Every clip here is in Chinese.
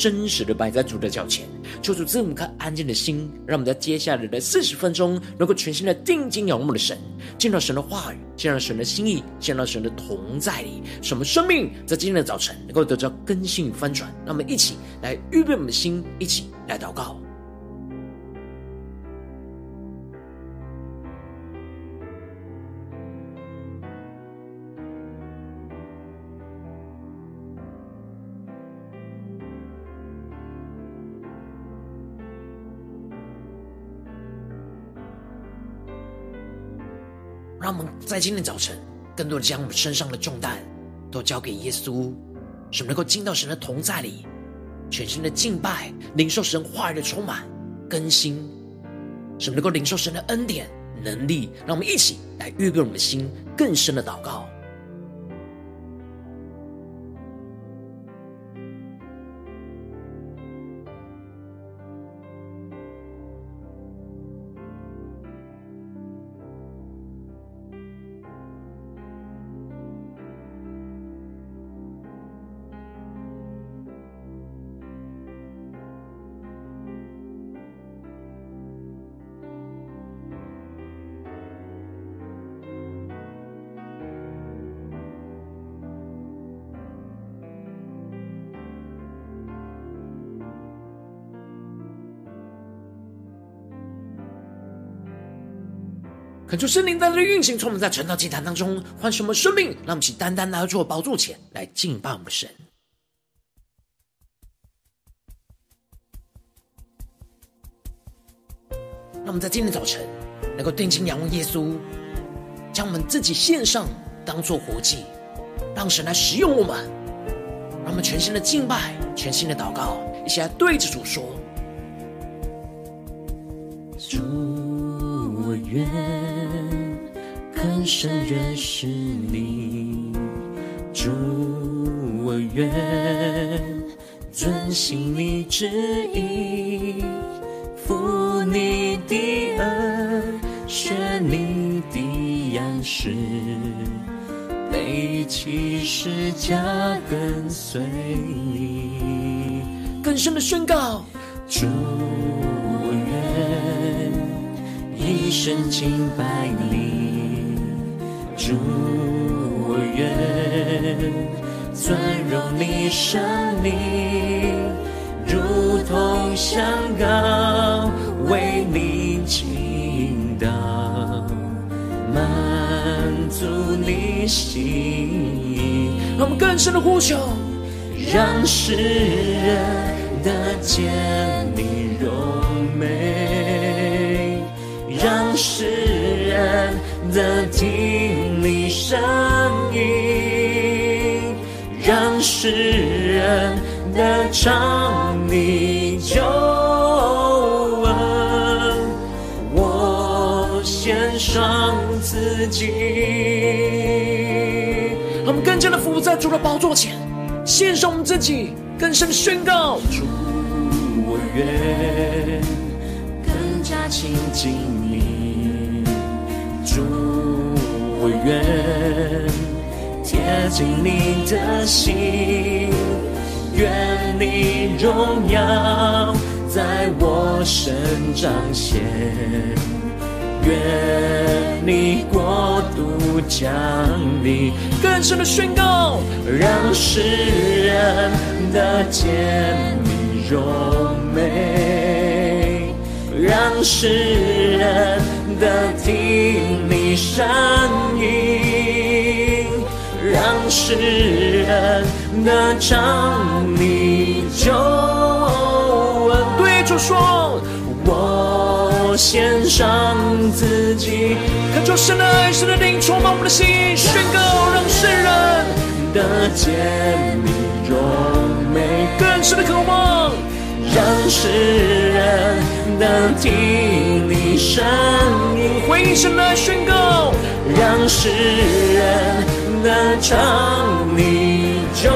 真实的摆在主的脚前，求主赐我们颗安静的心，让我们在接下来的四十分钟，能够全心的定睛仰望的神，见到神的话语，见到神的心意，见到神的同在里，什么生命在今天的早晨能够得到更新与翻转。让我们一起来预备我们的心，一起来祷告。让我们在今天早晨，更多的将我们身上的重担都交给耶稣，使我们能够进到神的同在里，全心的敬拜，领受神话语的充满更新，使我们能够领受神的恩典能力。让我们一起来预备我们的心，更深的祷告。恳求圣灵在这里运行，从我们在晨祷祭坛当中唤醒我们生命，让我们起单单来到主的宝座前来敬拜我们神。让我们在今天早晨能够定睛仰望耶稣，将我们自己献上，当做活祭，让神来使用我们。让我们全新的敬拜，全新的祷告，一起来对着主说：主，我愿。更深认识你，主，我愿遵行你旨意，负你的恩，学你的样式，背起世家跟随你。更深的宣告，主，我愿一生敬拜你。主，我愿尊荣你生命，如同香膏为你倾倒，满足你心意。让我们更深的呼求，让世人得见你荣美，让世人的听。你声音，让世人的尝你救恩。我献上自己，我们更加的伏在主的宝座前，献上我们自己，更深宣告：主，我愿更加亲近你，主。我愿贴近你的心，愿你荣耀在我身彰显，愿你国度降临。更深的宣告，让世人得见你荣美，让世人的听你声音，让世人得尝你救恩。对主说，我献上自己，恳求神的爱、神的灵充满我们的心，宣告让世人得见你荣美，更深的渴望，让世人能听你声音，回应神的爱宣告，让世人能尝你救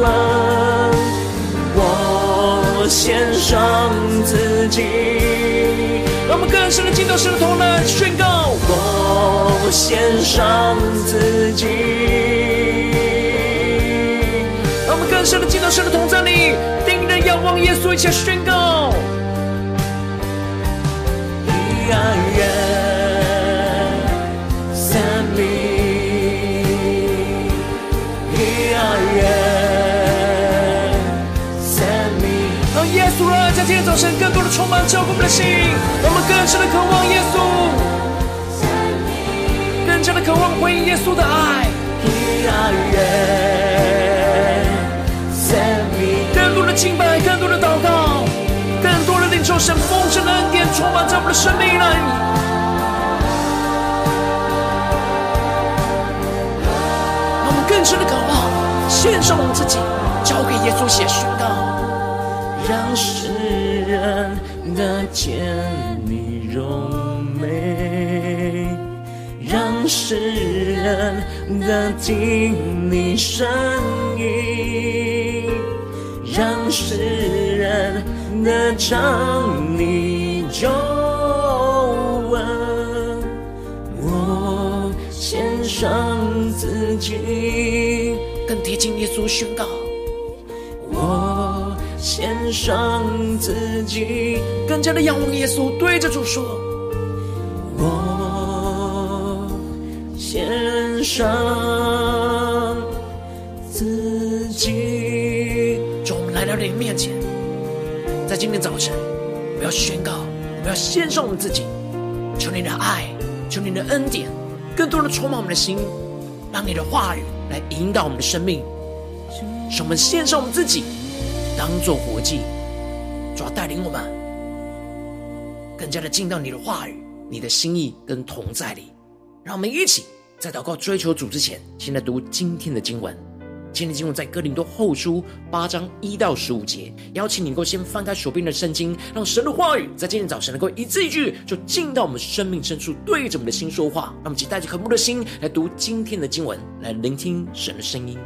恩，我献上自己，让我们更深的敬拜神的同来宣告，我献上自己，望耶稣，一起来宣告。今天早晨，更多的充满照顾我们的心，我们更深的渴望耶稣，更加的渴望回应耶稣的爱。更多的敬拜，更多的祷告，更多的领受神丰盛的恩典，充满在我们的生命里。让我们更深的渴望，献上我们自己，交给耶稣写宣告。让世人得见你荣美，让世人得听你声音，让世人得尝你救恩。我献上自己，更贴近耶稣宣告。我献上自己，更加的仰望耶稣，对着主说：“我献上自己。”主，我们来到你面前，今天早晨，我们要宣告，我们要献上我们自己，求你的爱，求你的恩典，更多的充满我们的心，让你的话语来引导我们的生命，使我们献上我们自己。当做活祭，主要带领我们更加的进到你的话语、你的心意跟同在里。让我们一起在祷告追求主之前，先来读今天的经文。今天经文在哥林多后书八章一到十五节。邀请你能够先翻开手边的圣经，让神的话语在今天早晨能够一字一句就进到我们生命深处，对着我们的心说话。那么，请带着渴慕的心来读今天的经文，来聆听神的声音。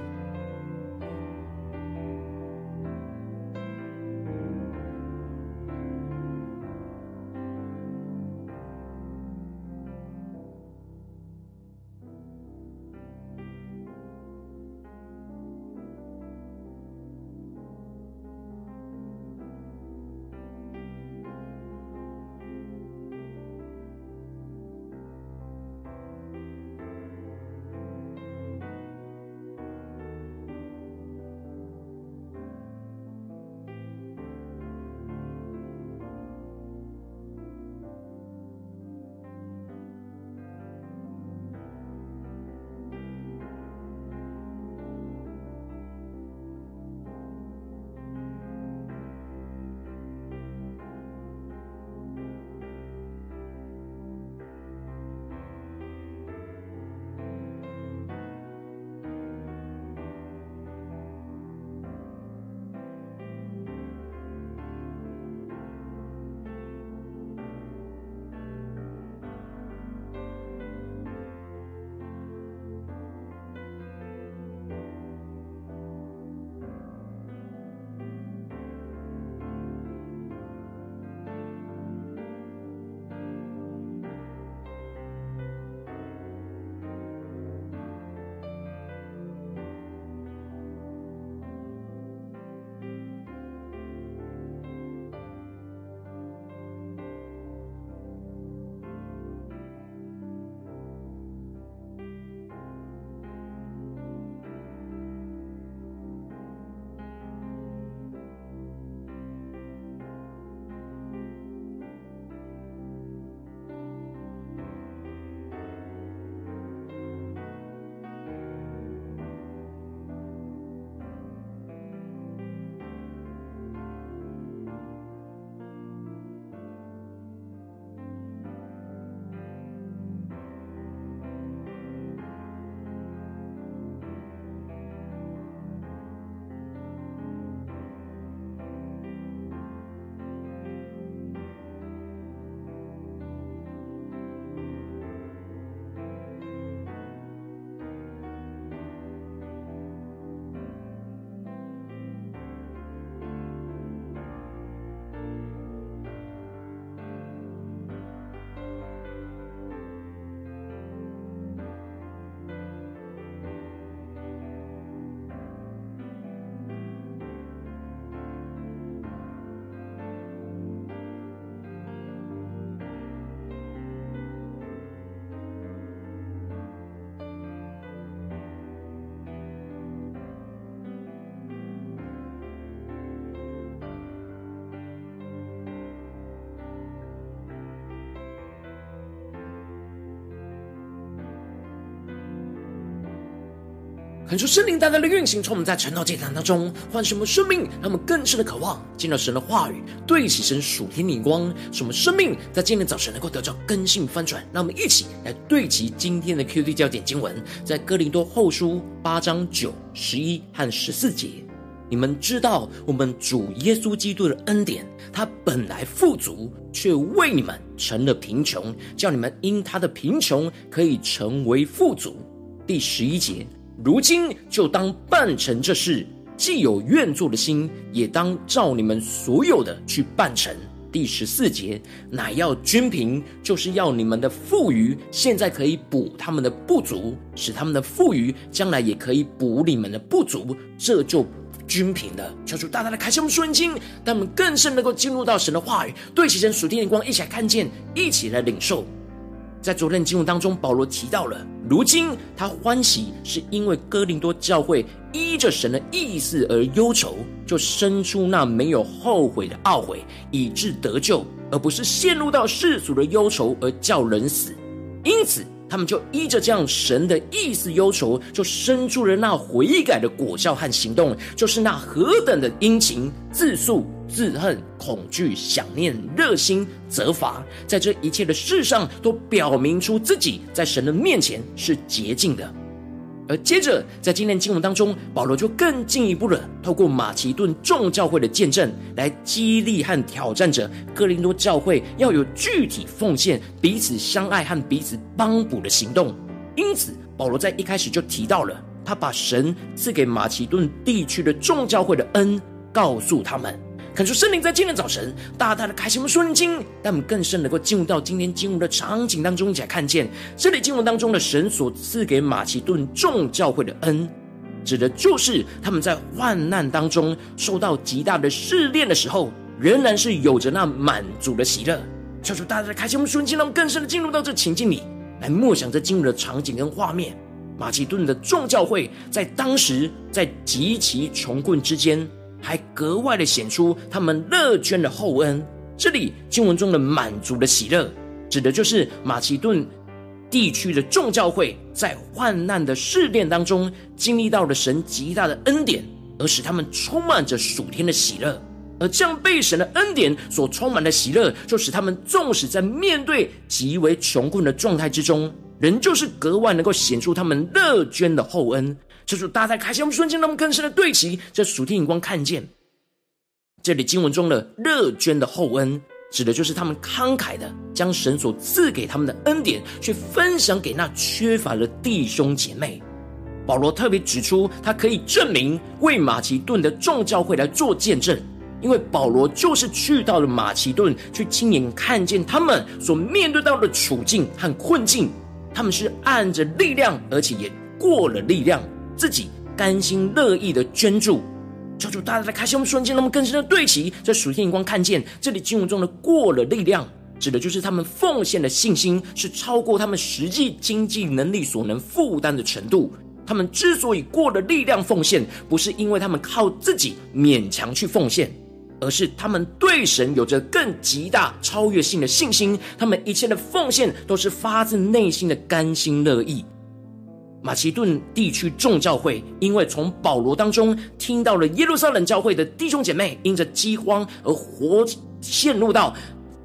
恳求圣灵大大的运行，从我们在晨祷祭坛当中唤醒我们生命，让我们更深的渴望见到神的话语，对齐神属天的眼光，使我们生命在今天早晨能够得到更新翻转。让我们一起来对齐今天的 QD 焦点经文，在哥林多后书八章九、十一和十四节。你们知道，我们主耶稣基督的恩典，他本来富足，却为你们成了贫穷，叫你们因他的贫穷可以成为富足。第十一节。如今就当办成这事，既有愿做的心，也当照你们所有的去办成。第十四节，乃要均平，就是要你们的富余，现在可以补他们的不足，使他们的富余将来也可以补你们的不足，这就均平了。求主大大的开启我们属灵经，让我们更深能够进入到神的话语，对齐神属天的光，一起来看见，一起来领受。在昨天的经文当中，保罗提到了，如今他欢喜，是因为哥林多教会依着神的意思而忧愁，就生出那没有后悔的懊悔，以致得救，而不是陷入到世俗的忧愁而叫人死。因此，他们就依着这样神的意思忧愁，就生出了那悔改的果效和行动，就是那何等的殷勤、自诉。自恨、恐惧、想念、热心、责罚，在这一切的事上，都表明出自己在神的面前是洁净的。而接着，在今天经文当中，保罗就更进一步的透过马其顿众教会的见证，来激励和挑战着哥林多教会要有具体奉献、彼此相爱和彼此帮补的行动。因此，保罗在一开始就提到了，他把神赐给马其顿地区的众教会的恩告诉他们。恳求圣灵在今天早晨大大的开启我们属灵经，让我们更深能够进入到今天经文的场景当中，一起来看见这里经文当中的神所赐给马其顿众教会的恩，指的就是他们在患难当中受到极大的试炼的时候，仍然是有着那满足的喜乐。求主大大的开启我们属灵经，让我们更深的进入到这情境里来默想这经文的场景跟画面。马其顿的众教会在当时在极其穷困之间。还格外的显出他们乐捐的厚恩。这里经文中的满足的喜乐，指的就是马其顿地区的众教会在患难的试炼当中，经历到了神极大的恩典，而使他们充满着属天的喜乐。而这样被神的恩典所充满的喜乐，就使他们纵使在面对极为穷困的状态之中，仍旧是格外能够显出他们乐捐的厚恩。这主大大开心我们瞬间，让我们更深的对齐这属天眼光，看见这里经文中的乐捐的厚恩，指的就是他们慷慨的将神所赐给他们的恩典，去分享给那缺乏的弟兄姐妹。保罗特别指出，他可以证明为马其顿的众教会来做见证，因为保罗就是去到了马其顿，去亲眼看见他们所面对到的处境和困境，他们是按着力量，而且也过了力量。自己甘心乐意的捐助，求主大大的开心我们瞬间，那么更深的对齐，在属天眼光看见这里经文中的过了力量，指的就是他们奉献的信心是超过他们实际经济能力所能负担的程度。他们之所以过了力量奉献，不是因为他们靠自己勉强去奉献，而是他们对神有着更极大超越性的信心。他们一切的奉献都是发自内心的甘心乐意。马其顿地区众教会，因为从保罗当中听到了耶路撒冷教会的弟兄姐妹因着饥荒而活陷入到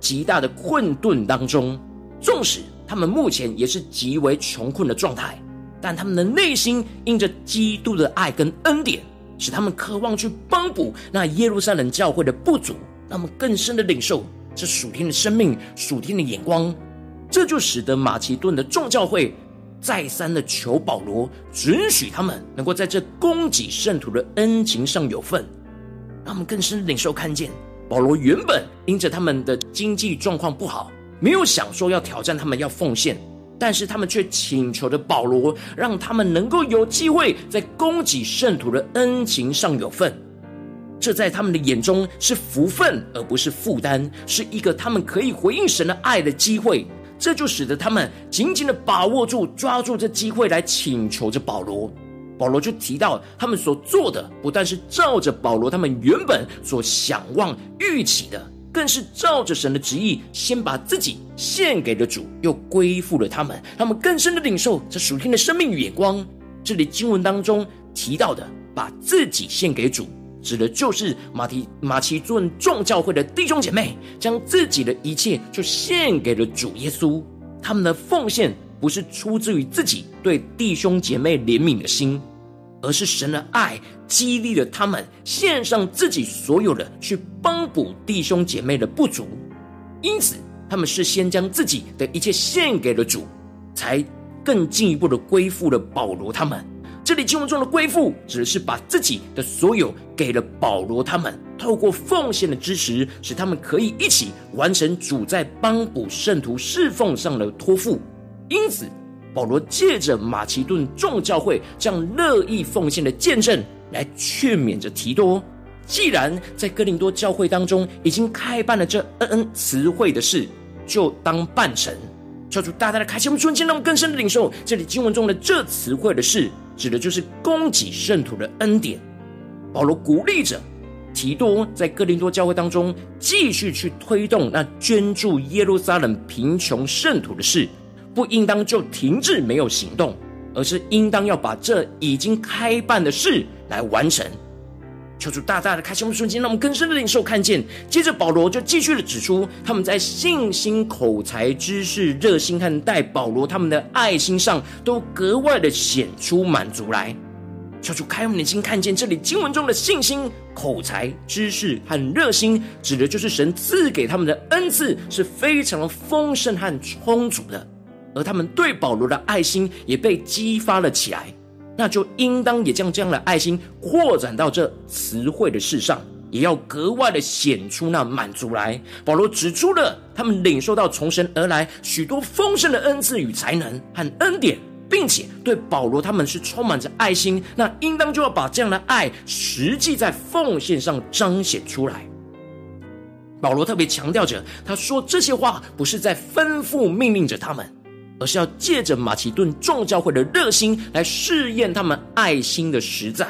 极大的困顿当中，纵使他们目前也是极为穷困的状态，但他们的内心因着基督的爱跟恩典，使他们渴望去帮补那耶路撒冷教会的不足，让他们更深的领受这属天的生命、属天的眼光，这就使得马其顿的众教会。再三的求保罗准许他们能够在这供给圣徒的恩情上有份，让他们更深领受看见。保罗原本因着他们的经济状况不好，没有想说要挑战他们要奉献，但是他们却请求着保罗，让他们能够有机会在供给圣徒的恩情上有份。这在他们的眼中是福分，而不是负担，是一个他们可以回应神的爱的机会。这就使得他们紧紧的把握住、抓住这机会来请求着保罗。保罗就提到，他们所做的不但是照着保罗他们原本所想望预期的，更是照着神的旨意，先把自己献给了主，又归附了他们。他们更深的领受这属天的生命与眼光。这里经文当中提到的把自己献给主，指的就是马提马其顿众教会的弟兄姐妹，将自己的一切就献给了主耶稣。他们的奉献不是出自于自己对弟兄姐妹怜悯的心，而是神的爱激励了他们献上自己所有的去帮补弟兄姐妹的不足。因此，他们是先将自己的一切献给了主，才更进一步的归附了保罗他们。这里经文中的归附，指的是把自己的所有给了保罗他们，透过奉献的支持，使他们可以一起完成主在帮补圣徒侍奉上的托付。因此，保罗借着马其顿众教会这样乐意奉献的见证，来劝勉着提多：既然在哥林多教会当中已经开办了这恩恩词汇的事，就当办成。求主大大的开启我们瞬间，让我们更深的领受这里经文中的这词汇的事，指的就是供给圣徒的恩典。保罗鼓励着提多在哥林多教会当中继续去推动那捐助耶路撒冷贫穷圣徒的事，不应当就停滞没有行动，而是应当要把这已经开办的事来完成。求主大大的开心我们瞬间，让我们更深的领受看见。接着保罗就继续的指出，他们在信心、口才、知识、热心和待保罗他们的爱心上，都格外的显出满足来。求主开我们的心，看见这里经文中的信心、口才、知识和热心，指的就是神赐给他们的恩赐是非常丰盛和充足的，而他们对保罗的爱心也被激发了起来。那就应当也将这样的爱心扩展到这慈会的事上，也要格外的显出那满足来。保罗指出了他们领受到从神而来许多丰盛的恩赐与才能和恩典，并且对保罗他们是充满着爱心，那应当就要把这样的爱实际在奉献上彰显出来。保罗特别强调着，他说这些话不是在吩咐命令着他们。而是要借着马其顿众教会的热心来试验他们爱心的实在，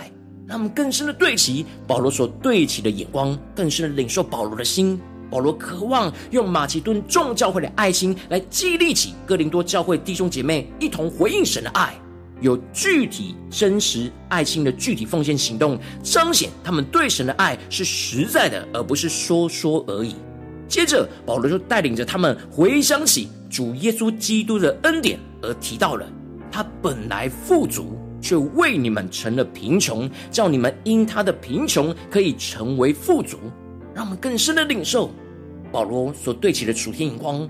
让他们更深的对齐保罗所对齐的眼光，更深的领受保罗的心。保罗渴望用马其顿众教会的爱心来激励起哥林多教会弟兄姐妹一同回应神的爱，有具体真实爱心的具体奉献行动，彰显他们对神的爱是实在的，而不是说说而已。接着，保罗就带领着他们回想起主耶稣基督的恩典，而提到了他本来富足，却为你们成了贫穷，叫你们因他的贫穷可以成为富足。让我们更深的领受保罗所对齐的属天眼光。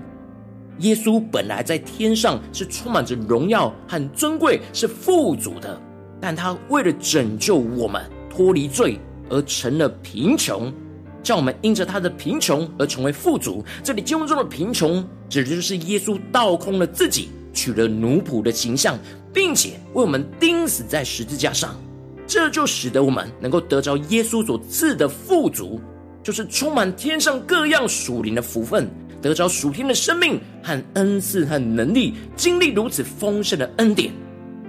耶稣本来在天上是充满着荣耀和尊贵，是富足的，但他为了拯救我们脱离罪，而成了贫穷。叫我们因着他的贫穷而成为富足。这里经文中的贫穷，指的就是耶稣倒空了自己，取了奴仆的形象，并且为我们钉死在十字架上。这就使得我们能够得着耶稣所赐的富足，就是充满天上各样属灵的福分，得着属天的生命和恩赐和能力，经历如此丰盛的恩典。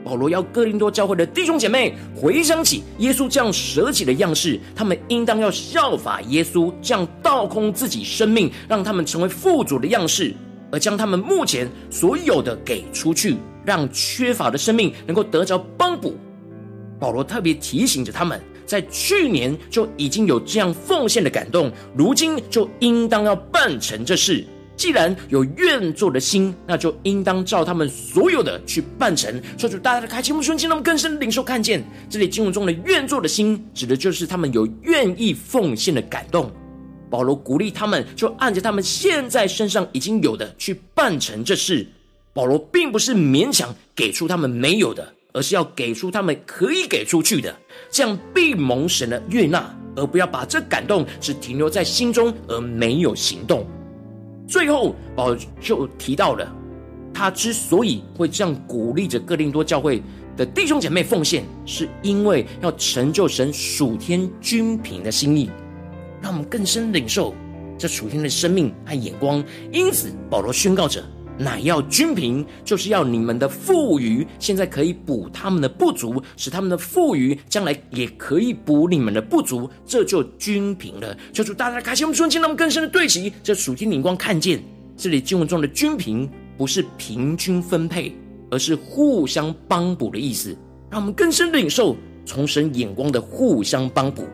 保罗要哥林多教会的弟兄姐妹回想起耶稣这样舍己的样式，他们应当要效法耶稣这样倒空自己生命，让他们成为富足的样式，而将他们目前所有的给出去，让缺乏的生命能够得着帮补。保罗特别提醒着他们，在去年就已经有这样奉献的感动，如今就应当要办成这事。既然有愿做的心，那就应当照他们所有的去办成。说主大家的开启我们瞬间，让我们更深的领受看见这里经文中的愿做的心，指的就是他们有愿意奉献的感动。保罗鼓励他们，就按着他们现在身上已经有的去办成这事。保罗并不是勉强给出他们没有的，而是要给出他们可以给出去的，这样必蒙神的悦纳，而不要把这感动只停留在心中而没有行动。最后，保罗就提到了，他之所以会这样鼓励着哥林多教会的弟兄姐妹奉献，是因为要成就神属天均凭的心意，让我们更深领受这属天的生命和眼光。因此，保罗宣告着。乃要均平，就是要你们的富余，现在可以补他们的不足，使他们的富余将来也可以补你们的不足，这就均平了。求主大大开启我们瞬间，让我们更深的对齐这属天灵光，看见这里经文中的均平，不是平均分配，而是互相帮补的意思。让我们更深的领受从神眼光的互相帮补。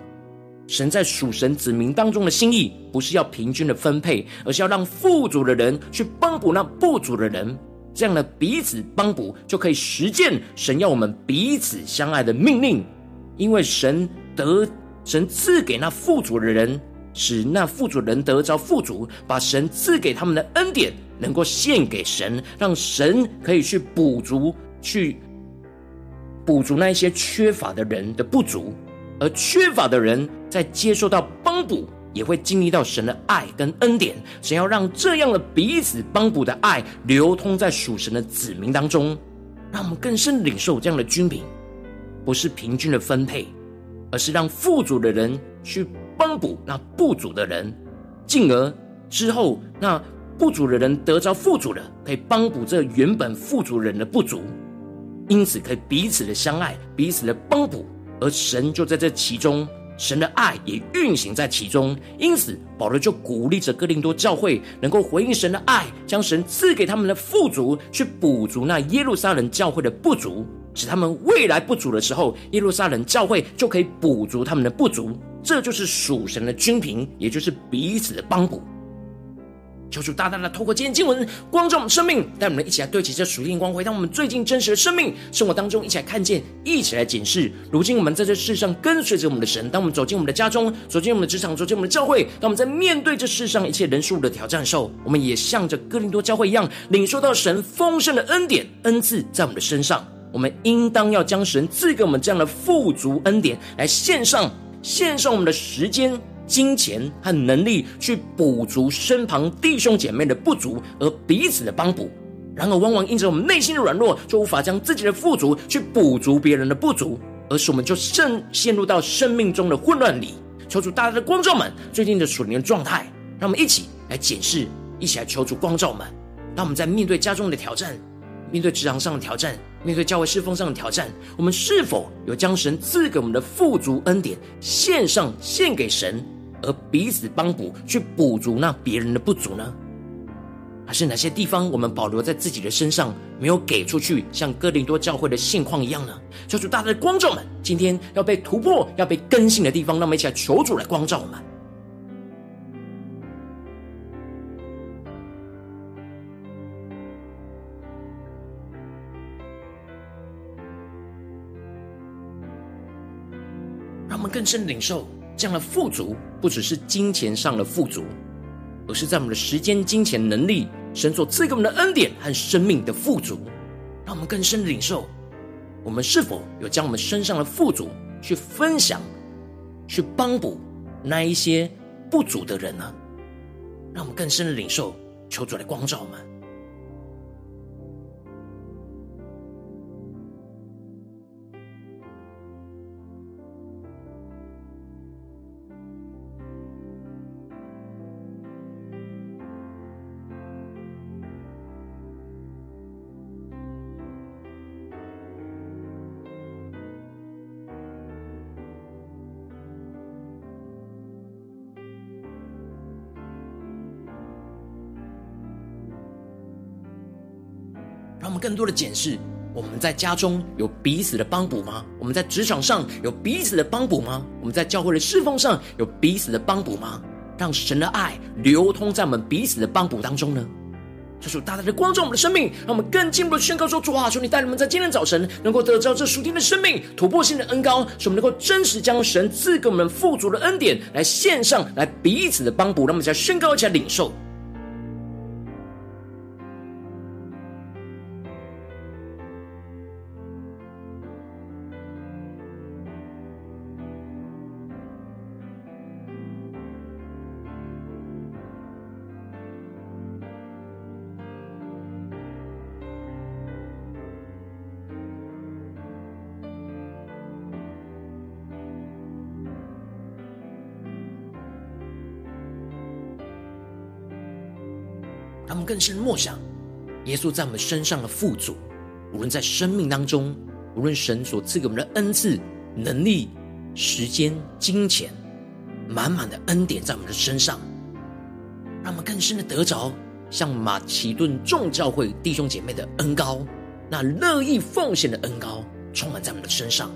神在属神子民当中的心意，不是要平均的分配，而是要让富足的人去帮补那不足的人。这样的彼此帮补，就可以实践神要我们彼此相爱的命令。因为神得神赐给那富足的人，使那富足人得着富足，把神赐给他们的恩典能够献给神，让神可以去补足，去补足那些缺乏的人的不足，而缺乏的人在接受到帮补，也会经历到神的爱跟恩典。神要让这样的彼此帮补的爱流通在属神的子民当中，让我们更深领受这样的军品，不是平均的分配，而是让富足的人去帮补那不足的人，进而之后那不足的人得着富足的，可以帮补这原本富足人的不足，因此可以彼此的相爱，彼此的帮补。而神就在这其中，神的爱也运行在其中。因此，保罗就鼓励着哥林多教会能够回应神的爱，将神赐给他们的富足，去补足那耶路撒冷教会的不足，使他们未来不足的时候，耶路撒冷教会就可以补足他们的不足。这就是属神的均平，也就是彼此的帮补。求主大大的透过今天经文光照我们生命，带我们一起来对齐这属灵光辉，让我们最近真实的生命生活当中一起来看见，一起来检视。如今我们在这世上跟随着我们的神，当我们走进我们的家中，走进我们的职场，走进我们的教会，当我们在面对这世上一切人数的挑战的时候，我们也像着哥林多教会一样，领受到神丰盛的恩典恩赐在我们的身上。我们应当要将神赐给我们这样的富足恩典来献上，献上我们的时间。金钱和能力去补足身旁弟兄姐妹的不足，而彼此的帮补。然而，往往因着我们内心的软弱，就无法将自己的富足去补足别人的不足，而使我们就陷陷入到生命中的混乱里。求主大大的光照们最近的属灵状态，让我们一起来检视，一起来求主光照们。让我们在面对家中的挑战，面对职场上的挑战，面对教会侍奉上的挑战，我们是否有将神赐给我们的富足恩典献上献给神？而彼此帮补，去补足那别人的不足呢？还是哪些地方我们保留在自己的身上，没有给出去，像哥林多教会的现况一样呢？求主大大的光照们，今天要被突破、要被更新的地方，让我们一起来求主来光照我们。让我们更深领受。这样的富足，不只是金钱上的富足，而是在我们的时间、金钱、能力，神所赐给我们的恩典和生命的富足，让我们更深的领受。我们是否有将我们身上的富足去分享、去帮补那一些不足的人呢？让我们更深的领受，求主来光照我们。更多的检视：我们在家中有彼此的帮补吗？我们在职场上有彼此的帮补吗？我们在教会的侍奉上有彼此的帮补吗？让神的爱流通在我们彼此的帮补当中呢？这是大大的光照我们的生命，让我们更进一步的宣告说：主啊，求你带领我们在今天早晨能够得到这属天的生命突破性的恩膏，使我们能够真实将神赐给我们富足的恩典来献上，来彼此的帮补。让我们再宣告一下领受。更深默想，耶稣在我们身上的富足，无论在生命当中，无论神所赐给我们的恩赐、能力、时间、金钱，满满的恩典在我们的身上，让我们更深的得着，像马其顿众教会弟兄姐妹的恩膏，那乐意奉献的恩膏，充满在我们的身上。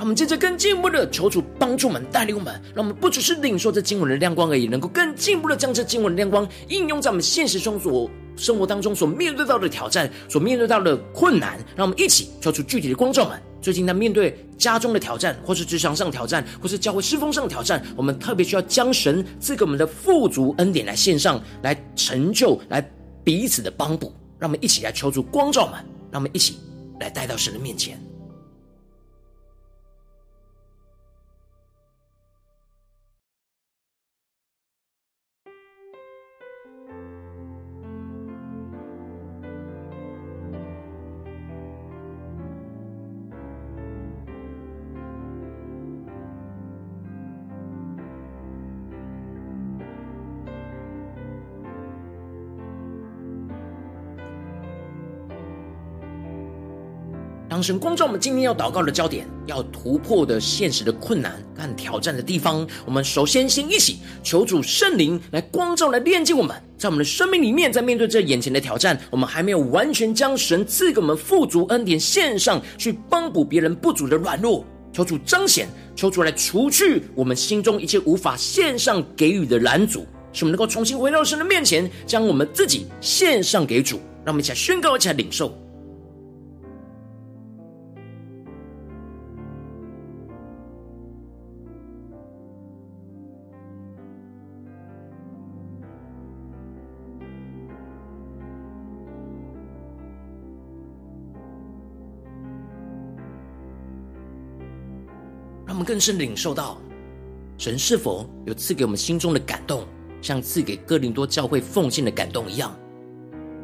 让我们接着更进一步的求主帮助我们带领我们，让我们不只是领受这经文的亮光而已，能够更进一步的将这经文的亮光应用在我们现实中所生活当中所面对到的挑战、所面对到的困难。让我们一起求出具体的光照们。最近在面对家中的挑战，或是职场上的挑战，或是教会事奉上的挑战，我们特别需要将神赐给我们的富足恩典来献上，来成就，来彼此的帮补。让我们一起来求助光照们，让我们一起来带到神的面前。神光照我们今天要祷告的焦点，要突破的现实的困难和挑战的地方，我们首先先一起求主圣灵来光照、来炼净我们，在我们的生命里面，在面对这眼前的挑战，我们还没有完全将神赐给我们富足恩典献上去帮补别人不足的软弱，求主彰显，求主来除去我们心中一切无法献上给予的拦阻，使我们能够重新回到神的面前，将我们自己献上给主，让我们一起来宣告，一起来领受。我们更深领受到，神是否有赐给我们心中的感动，像赐给哥林多教会奉献的感动一样，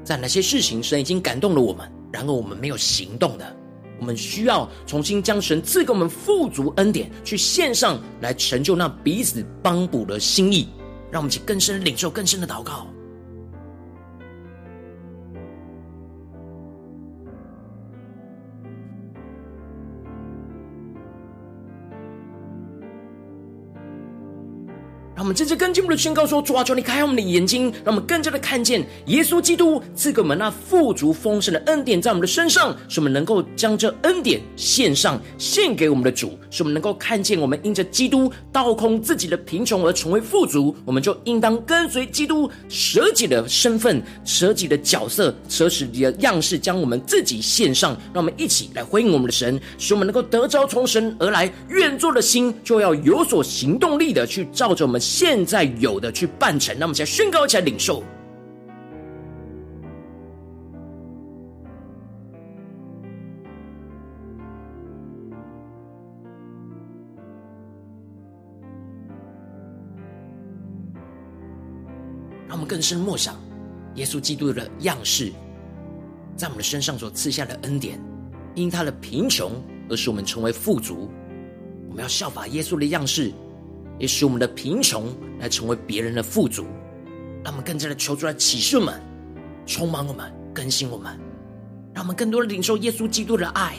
在哪些事情神已经感动了我们，然而我们没有行动的，我们需要重新将神赐给我们富足恩典去献上来，成就那彼此帮补的心意，让我们去更深领受更深的祷告。我们真正更进一步的宣告说：主啊，求你开我们的眼睛，让我们更加的看见耶稣基督赐给我们那富足丰盛的恩典在我们的身上，使我们能够将这恩典献上，献给我们的主，使我们能够看见我们因着基督倒空自己的贫穷而成为富足，我们就应当跟随基督，舍己的身份、舍己的角色、舍己的样式，将我们自己献上。让我们一起来回应我们的神，使我们能够得着从神而来愿做的心，就要有所行动力的去照着我们。现在有的去办成，那么现在宣告起来领受，让我们更深默想耶稣基督的样式，在我们的身上所赐下的恩典，因他的贫穷而使我们成为富足。我们要效法耶稣的样式。也使我们的贫穷来成为别人的富足，让我们更加的求出来启示我们，充满我们，更新我们，让我们更多的领受耶稣基督的爱。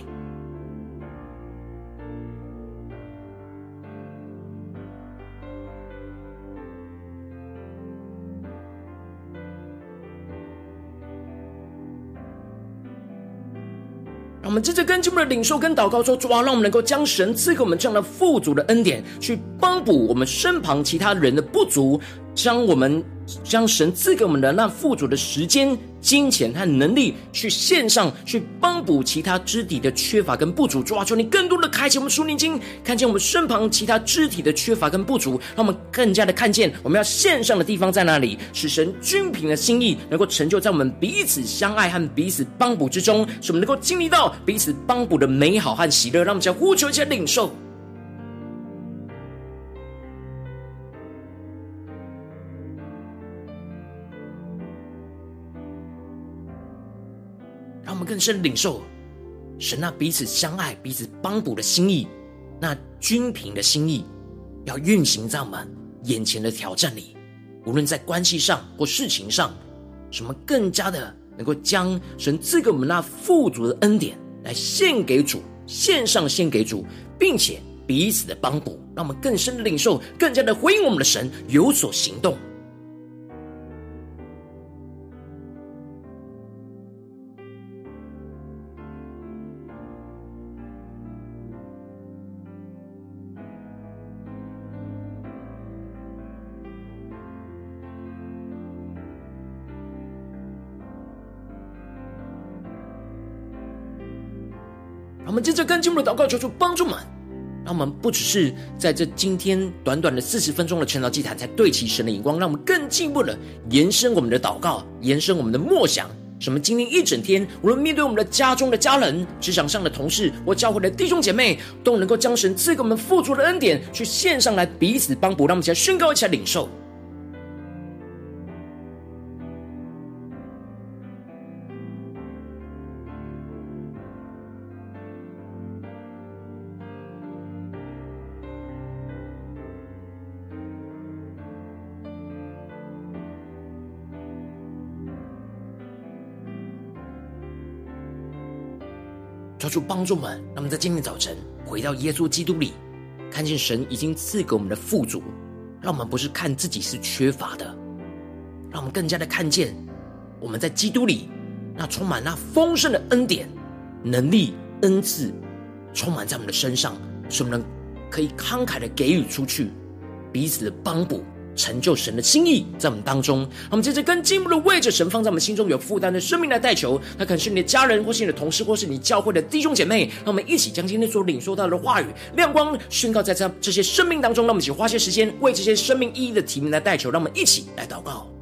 们接着跟进我们的领受跟祷告说：主啊，让我们能够将神赐给我们这样的富足的恩典，去帮补我们身旁其他人的不足，将我们将神赐给我们的那富足的时间。金钱和能力去献上去帮补其他肢体的缺乏跟不足，主啊，求你更多的开启我们属灵经，看见我们身旁其他肢体的缺乏跟不足，让我们更加的看见我们要献上的地方在哪里，使神均平的心意能够成就在我们彼此相爱和彼此帮补之中，使我们能够经历到彼此帮补的美好和喜乐，让我们将呼求一下领受。更深领受神那彼此相爱、彼此帮补的心意，那均平的心意，要运行在我们眼前的挑战里。无论在关系上或事情上，什么更加的能够将神赐给我们那富足的恩典来献给主，献上献给主，并且彼此的帮补，让我们更深的领受，更加的回应我们的神，有所行动。更进我们的祷告，求主帮助们。让我们不只是在这今天短短的四十分钟的晨祷祭坛，才对齐神的眼光，让我们更进一步的延伸我们的祷告，延伸我们的默想。什么？今天一整天，无论面对我们的家中的家人、职场上的同事或教会的弟兄姐妹，都能够将神赐给我们富足的恩典，去献上来彼此帮补。让我们一起来宣告，一起来领受。求主帮助我们，让我们在今天早晨回到耶稣基督里，看见神已经赐给我们的富足，让我们不是看自己是缺乏的，让我们更加的看见我们在基督里那充满那丰盛的恩典、能力、恩赐，充满在我们的身上，使我们可以慷慨的给予出去，彼此的帮补。成就神的心意在我们当中，我们接着更进一步的为着神放在我们心中有负担的生命来代求。那可能是你的家人，或是你的同事，或是你教会的弟兄姐妹。让我们一起将今天所领受到的话语亮光宣告在这这些生命当中。让我们一起花些时间为这些生命意义的提名来代求。让我们一起来祷告。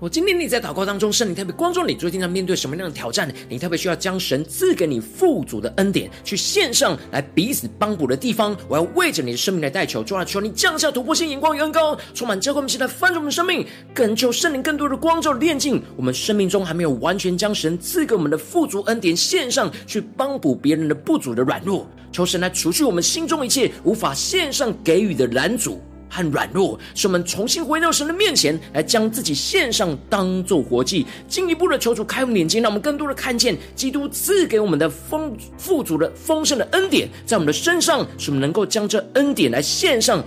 我今天你在祷告当中，圣灵特别光照你，最近在面对什么样的挑战？你特别需要将神赐给你富足的恩典去献上来彼此帮补的地方。我要为着你的生命来代求，主啊，求你降下突破性眼光与恩膏，充满教会，我们现在翻转我们的生命，更求圣灵更多的光照炼净我们生命中还没有完全将神赐给我们的富足恩典献上去帮补别人的不足的软弱。求神来除去我们心中一切无法献上给予的拦阻。和软弱，使我们重新回到神的面前来，将自己献上，当做活祭。进一步的求主开我们眼睛，让我们更多的看见基督赐给我们的丰富足的丰盛的恩典，在我们的身上，使我们能够将这恩典来献上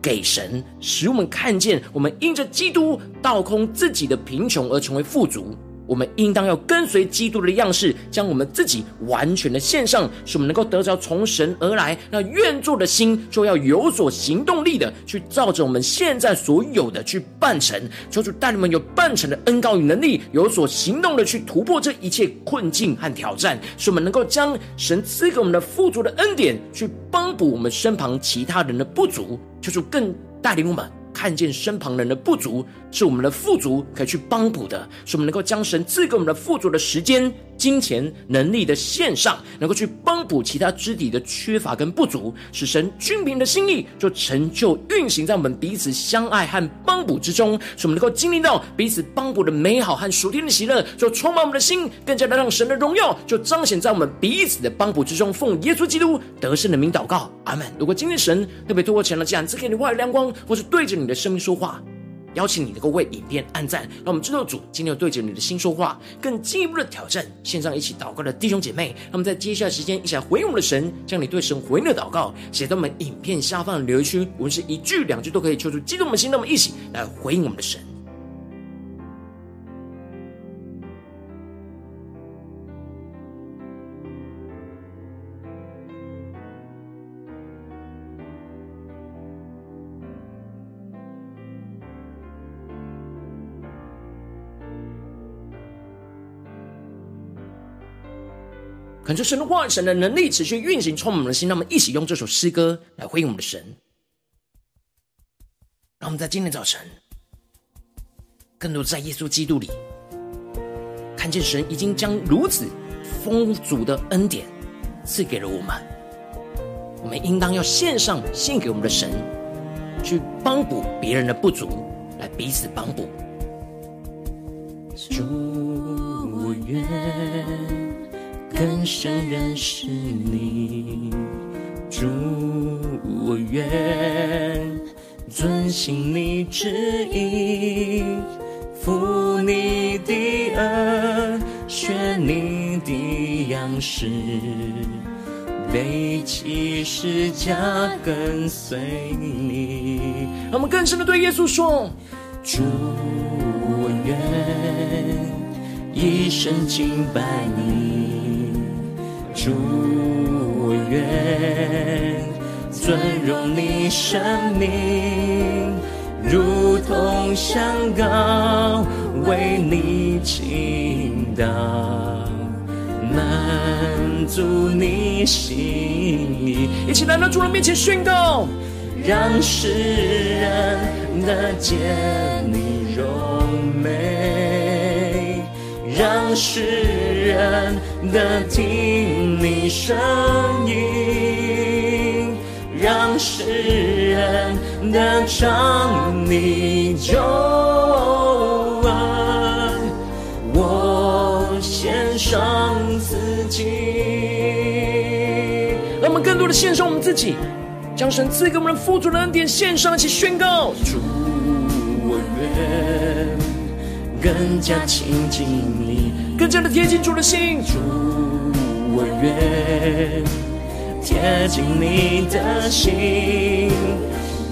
给神，使我们看见我们因着基督倒空自己的贫穷而成为富足。我们应当要跟随基督的样式，将我们自己完全的献上，使我们能够得着从神而来那愿做的心，就要有所行动力的去照着我们现在所有的去办成。求主带领我们有办成的恩膏与能力，有所行动的去突破这一切困境和挑战，使我们能够将神赐给我们的富足的恩典，去帮补我们身旁其他人的不足。求主更带领我们。看见身旁人的不足，是我们的富足可以去帮补的，是我们能够将神赐给我们的富足的时间。金钱能力的献上，能够去帮补其他肢体的缺乏跟不足，使神均平的心意就成就运行在我们彼此相爱和帮补之中，使我们能够经历到彼此帮补的美好和属天的喜乐，就充满我们的心，更加的让神的荣耀就彰显在我们彼此的帮补之中。奉耶稣基督得胜的名祷告，阿门。如果今天神特别透过前了这样赐给你话语亮光，或是对着你你的生命说话。邀请你能够为影片按赞，让我们知道主今天要对着你的心说话，更进一步的挑战。线上一起祷告的弟兄姐妹，那么在接下来时间一起来回应我们的神，将你对神回应的祷告写在我们影片下方的留言区，无论是一句两句都可以，求出激动我们的心，那么一起来回应我们的神。恳求神的话语、神的能力持续运行，充满我们的心。让我们一起用这首诗歌来回应我们的神。让我们在今天早晨，更多在耶稣基督里，看见神已经将如此丰足的恩典赐给了我们，我们应当要献上献给我们的神，去帮补别人的不足，来彼此帮补。主，我愿更深认识你。主，我愿遵行你旨意，负你的轭，学你的样式，背起十架跟随你。让我们更深的对耶稣说：主，我愿一生敬拜你。主，我愿尊荣你生命，如同香膏为你倾倒，满足你心意。一起来到主人面前宣告，让世人得见你让世人得听你声音，让世人得尝你救恩。我献上自己，让我们更多的献上我们自己。将神赐给我们的富足的恩典献上，一起宣告：主，更加亲近你，更加的贴近主的心。主，我愿贴近你的心，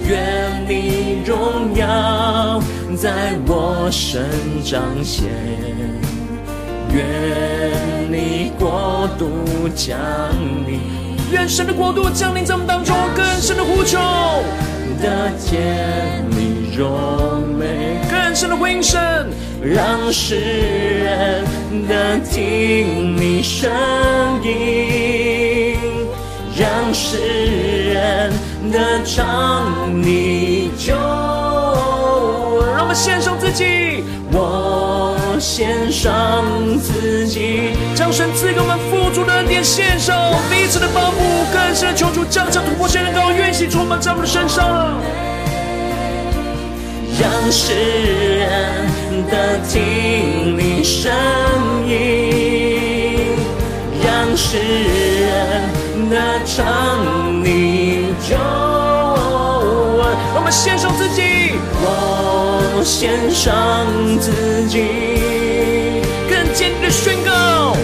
愿你荣耀在我身彰显，愿你国度降临。愿神的国度降临在我们当中，更深的呼求，得见你荣美，更深的回应神，让世人得听你声音，让世人得尝你救。让我们献上自己，我献上自己，将神赐给我们富足的恩典献上，彼此的帮补，更深的求主降下突破性的高，愿喜充满在我们的身上，让世人得听你声音，让世人得尝你救恩。让我们献上自己，我献上自己，更坚定的宣告。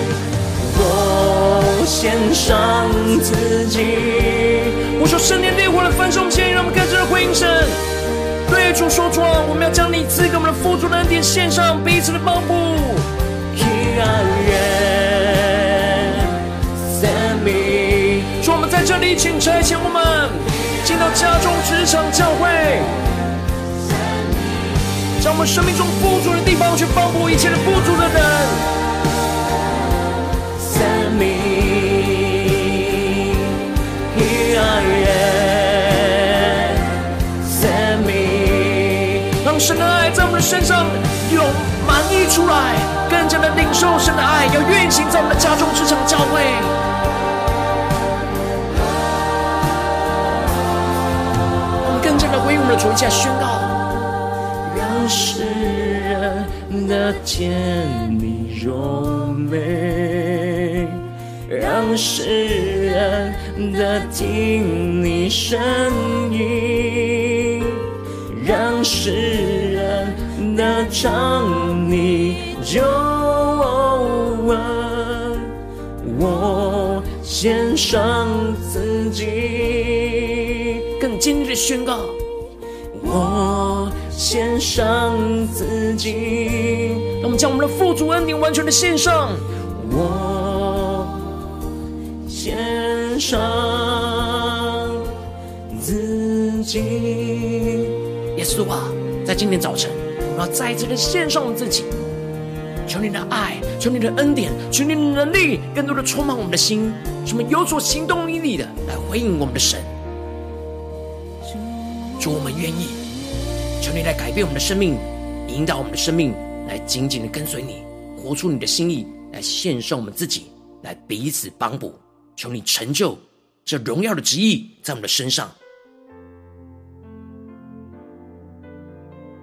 我献上自己，我说圣灵烈火的焚烧前，让我们更深的回应神，对主说出，我们要将你赐给我们的富足的恩典献上，彼此的帮补。主，我们在这里，请差遣我们进到家中、职场、教会，将我们生命中富足的地方去帮补一切的富足的人。神的爱在我们的身上涌满溢出来，更加的领受神的爱，要运行在我们的家中、职场、教会。我们更加的为我们的主下宣告，让世人得见你荣美，让世人得听你声音，让世人得尝你救恩。我献上自己，更坚定的宣告，我献上自己。让我们将我们的富足恩典完全的献上。我献上自己。耶稣啊，在今天早晨，我要再一次的献上我自己，求你的爱，求你的恩典，求你的能力，更多的充满我们的心，使我们有所行动力的来回应我们的神。主，我们愿意，求你来改变我们的生命，引导我们的生命，来紧紧的跟随你，活出你的心意，来献上我们自己，来彼此帮补。求你成就这荣耀的旨意在我们的身上。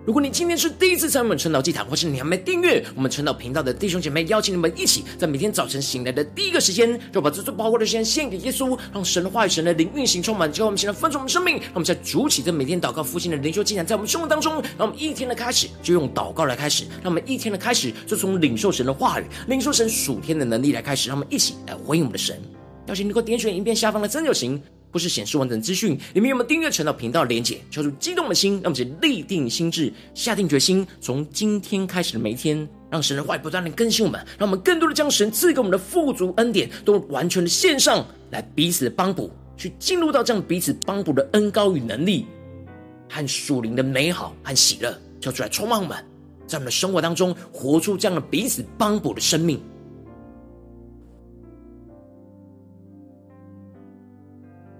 如果你今天是第一次参与我们晨祷祭坛，或是你还没订阅我们晨祷频道的弟兄姐妹，邀请你们一起在每天早晨醒来的第一个时间，就把这最宝贵的时间献给耶稣，让神的话语、神的灵运行充满，之后我们现在分盛我们生命，让我们在主起这每天祷告复兴的灵修祭坛，在我们生活当中，让我们一天的开始就用祷告来开始，让我们一天的开始就从领受神的话语、领受神属天的能力来开始，让我们一起来回应我们的神。邀请你能够点选影片下方的三角形。不是显示完整资讯，里面有没有订阅晨祷频道连结？敲出激动的心，让我们立定心志，下定决心，从今天开始的每一天，让神的话语不断的更新我们，让我们更多的将神赐给我们的富足恩典，都完全的献上来，彼此的帮补，去进入到这样彼此帮补的恩高与能力，和属灵的美好和喜乐，跳出来充满我们，在我们的生活当中活出这样的彼此帮补的生命。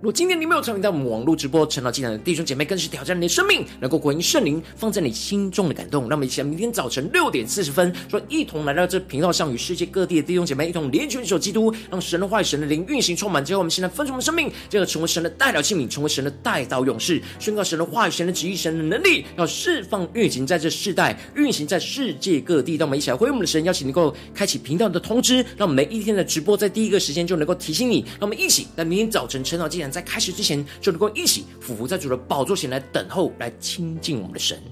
如果今天你没有参与到我们网络直播晨祷祭坛的弟兄姐妹，更是挑战你的生命，能够回应圣灵放在你心中的感动。让我们一起来，明天早晨六点四十分，说一同来到这频道上，与世界各地的弟兄姐妹一同连接一基督，让神的话语、神的灵运行充满。之后，我们现在分出我们生命，这个成为神的代表器皿，成为神的代祷勇士，宣告神的话语、神的旨意、神的能力，要释放运行在这世代，运行在世界各地。让我们一起来回应我们的神，邀请能够开启频道的通知，让每一天的直播在第一个时间就能够提醒你。让我们一起在明天早晨晨祷祭坛在开始。之前就能够一起俯伏在主的宝座前来等候，来亲近我们的神。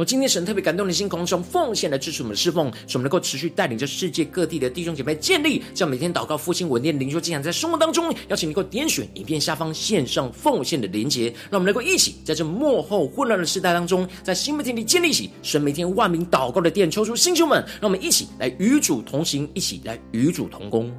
我今天神特别感动的心，空中奉献来支持我们的侍奉，使我们能够持续带领着世界各地的弟兄姐妹建立，这样每天祷告复兴稳定灵修经常在生活当中，邀请你能够点选影片下方线上奉献的连结，让我们能够一起在这幕后混乱的时代当中，在新媒体里建立起神每天万名祷告的殿，抽出星球们，让我们一起来与主同行，一起来与主同工。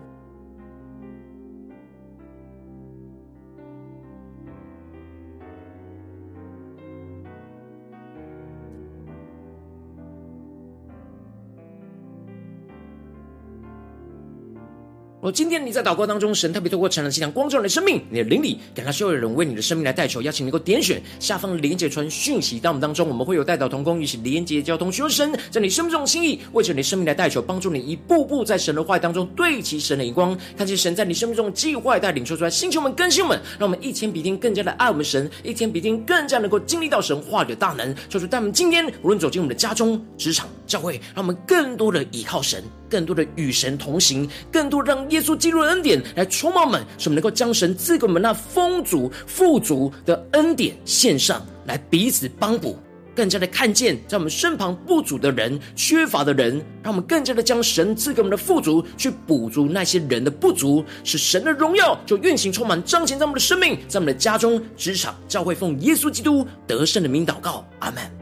今天你在祷告当中，神特别透过晨祷祭坛光照你的生命，你的灵里，感到需要有人为你的生命来代求，邀请你能够点选下方连结传讯息到我们当中，我们会有代祷同工，一起连结交通，寻求神在你生命中的心意，为着你生命来代求，帮助你一步步在神的话语当中对齐神的眼光，看见神在你生命中的计划带领，说出来，星球们、更新们，让我们一天比一天更加的爱我们神，一天比一天更加能够经历到神话语的大能，说出带我们今天无论走进我们的家中、职场、教会，让我们更多的依靠神。更多的与神同行，更多让耶稣基督的恩典来充满我们，使我们能够将神赐给我们那丰足富足的恩典献上，来彼此帮补，更加的看见在我们身旁不足的人、缺乏的人，让我们更加的将神赐给我们的富足去补足那些人的不足，使神的荣耀就运行充满彰显在我们的生命，在我们的家中、职场、教会，奉耶稣基督得胜的名祷告，阿门。